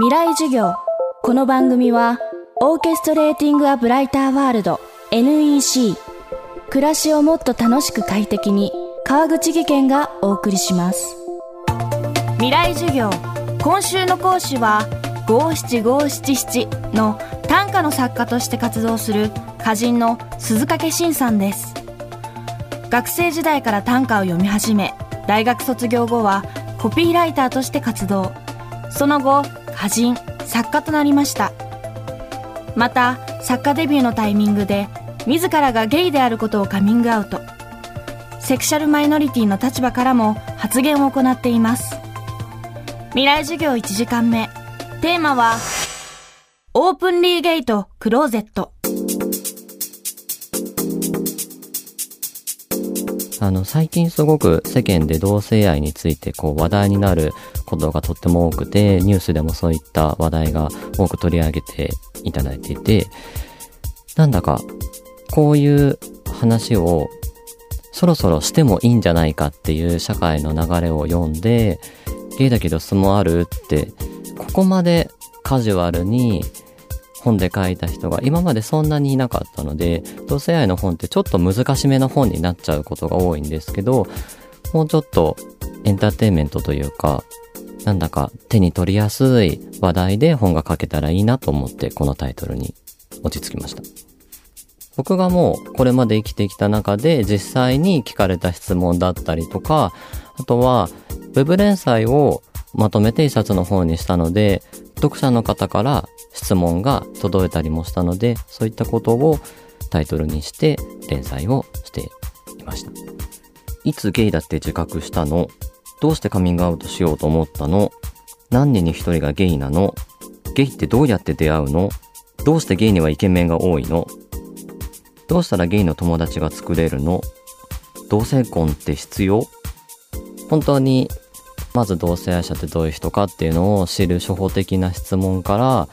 未来授業。この番組はオーケストレーティング・ア・ブライター・ワールド NEC 暮らしをもっと楽しく快適に川口義賢がお送りします。未来授業。今週の講師は五七五七七の短歌の作家として活動する歌人の鈴掛慎さんです。学生時代から短歌を読み始め大学卒業後はコピーライターとして活動。その後歌人作家となりました。また作家デビューのタイミングで自らがゲイであることをカミングアウト。セクシャルマイノリティの立場からも発言を行っています。未来授業1時間目。テーマはオープンリーゲイトクローゼット。あの、最近すごく世間で同性愛についてこう話題になることがとっても多くて、ニュースでもそういった話題が多く取り上げていただいていて、なんだか、こういう話をそろそろしてもいいんじゃないかっていう社会の流れを読んで、ゲイだけど相撲あるって、ここまでカジュアルに本で書いた人が今までそんなにいなかったので、同性愛の本ってちょっと難しめの本になっちゃうことが多いんですけど、もうちょっとエンターテインメントというか、なんだか手に取りやすい話題で本が書けたらいいなと思ってこのタイトルに落ち着きました。僕がもうこれまで生きてきた中で実際に聞かれた質問だったりとか、あとは web 連載をまとめて一冊の本にしたので、読者の方から質問が届いたりもしたので、そういったことをタイトルにして連載をしていました。いつゲイだって自覚したの？どうしてカミングアウトしようと思ったの？何人に一人がゲイなの？ゲイってどうやって出会うの？どうしてゲイにはイケメンが多いの？どうしたらゲイの友達が作れるの？同性婚って必要？本当にまず同性愛者ってどういう人かっていうのを知る初歩的な質問から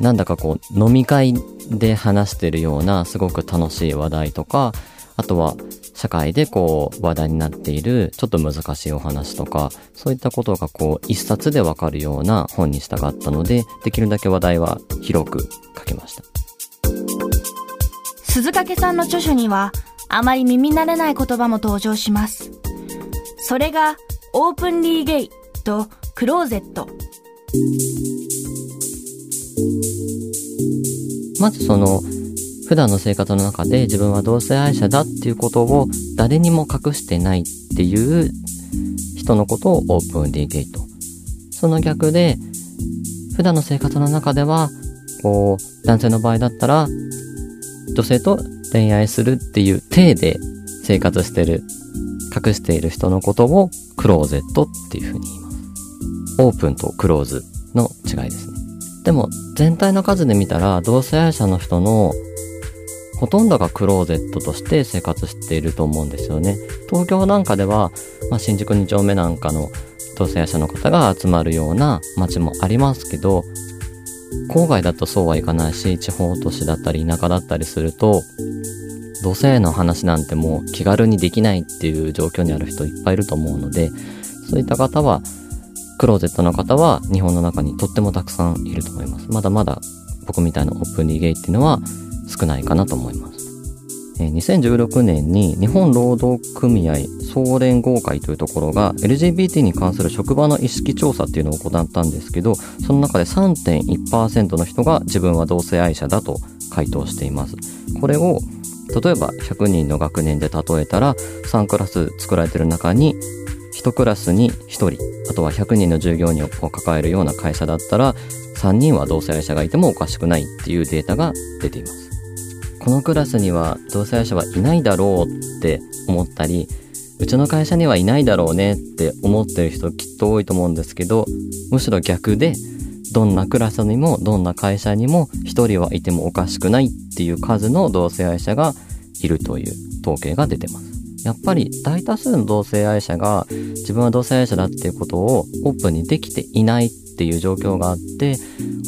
なんだかこう飲み会で話してるようなすごく楽しい話題とかあとは社会でこう話題になっているちょっと難しいお話とかそういったことがこう一冊でわかるような本にしたかったのでできるだけ話題は広く書きました。鈴掛さんの著書にはあまり耳慣れない言葉も登場します。それがオープンリーゲイとクローゼットまずその普段の生活の中で自分は同性愛者だっていうことを誰にも隠してないっていう人のことをオープンリーゲイト。その逆で普段の生活の中ではこう男性の場合だったら女性と恋愛するっていう体で生活してる隠している人のことをクローゼットっていうふうに言います。オープンとクローズの違いですね。でも全体の数で見たら同性愛者の人のほとんどがクローゼットとして生活していると思うんですよね。東京なんかでは、まあ、新宿2丁目なんかの同性愛者の方が集まるような街もありますけど、郊外だとそうはいかないし、地方都市だったり田舎だったりすると、同性の話なんてもう気軽にできないっていう状況にある人いっぱいいると思うので、そういった方はクローゼットの方は日本の中にとってもたくさんいると思います。まだまだ僕みたいなオープンリーゲイっていうのは少ないかなと思います。2016年に日本労働組合総連合会というところが LGBT に関する職場の意識調査っていうのを行ったんですけど、その中で3.1%の人が自分は同性愛者だと回答しています。これを例えば100人の学年で例えたら3クラス作られてる中に1クラスに1人あとは100人の従業員を抱えるような会社だったら3人は同性愛者がいてもおかしくないっていうデータが出ています。このクラスには同性愛者はいないだろうって思ったりうちの会社にはいないだろうねって思ってる人きっと多いと思うんですけどむしろ逆でどんなクラスにもどんな会社にも1人はいてもおかしくないっていう数の同性愛者がいるという統計が出てます。やっぱり大多数の同性愛者が自分は同性愛者だっていうことをオープンにできていないっていう状況があって、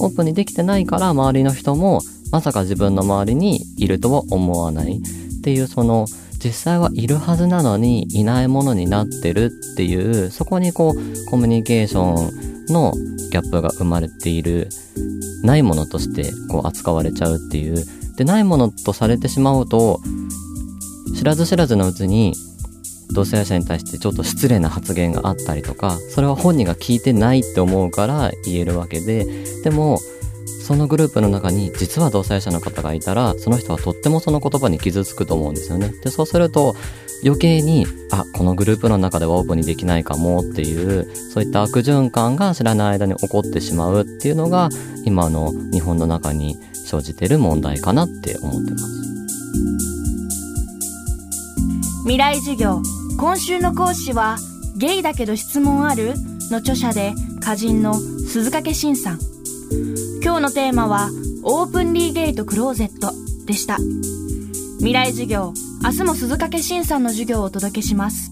オープンにできてないから周りの人もまさか自分の周りにいるとは思わないっていうその実際はいるはずなのにいないものになってるっていうそこにこうコミュニケーションのギャップが生まれている、ないものとしてこう扱われちゃうっていう。で、ないものとされてしまうと、知らず知らずのうちに同性愛者に対してちょっと失礼な発言があったりとか、それは本人が聞いてないって思うから言えるわけで、でも、そのグループの中に実は同性者の方がいたら、その人はとってもその言葉に傷つくと思うんですよね。で、そうすると、余計に、あ、このグループの中ではオープンにできないかもっていう、そういった悪循環が知らない間に起こってしまうっていうのが、今の日本の中に生じてる問題かなって思ってます。未来授業今週の講師はゲイだけど質問あるの著者で歌人の鈴掛慎さん今日のテーマはオープンリーゲートクローゼットでした。未来授業明日も鈴掛慎さんの授業をお届けします。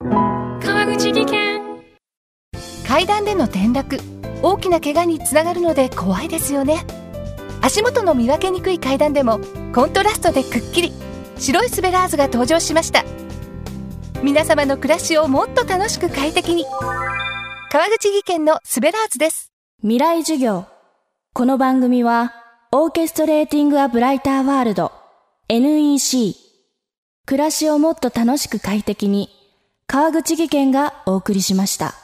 川口技研。階段での転落大きな怪我につながるので怖いですよね。足元の見分けにくい階段でもコントラストでくっきり白いスベラーズが登場しました。皆様の暮らしをもっと楽しく快適に川口技研のスベラーズです。未来授業。この番組はオーケストレーティングアブライターワールド NEC 暮らしをもっと楽しく快適に川口技研がお送りしました。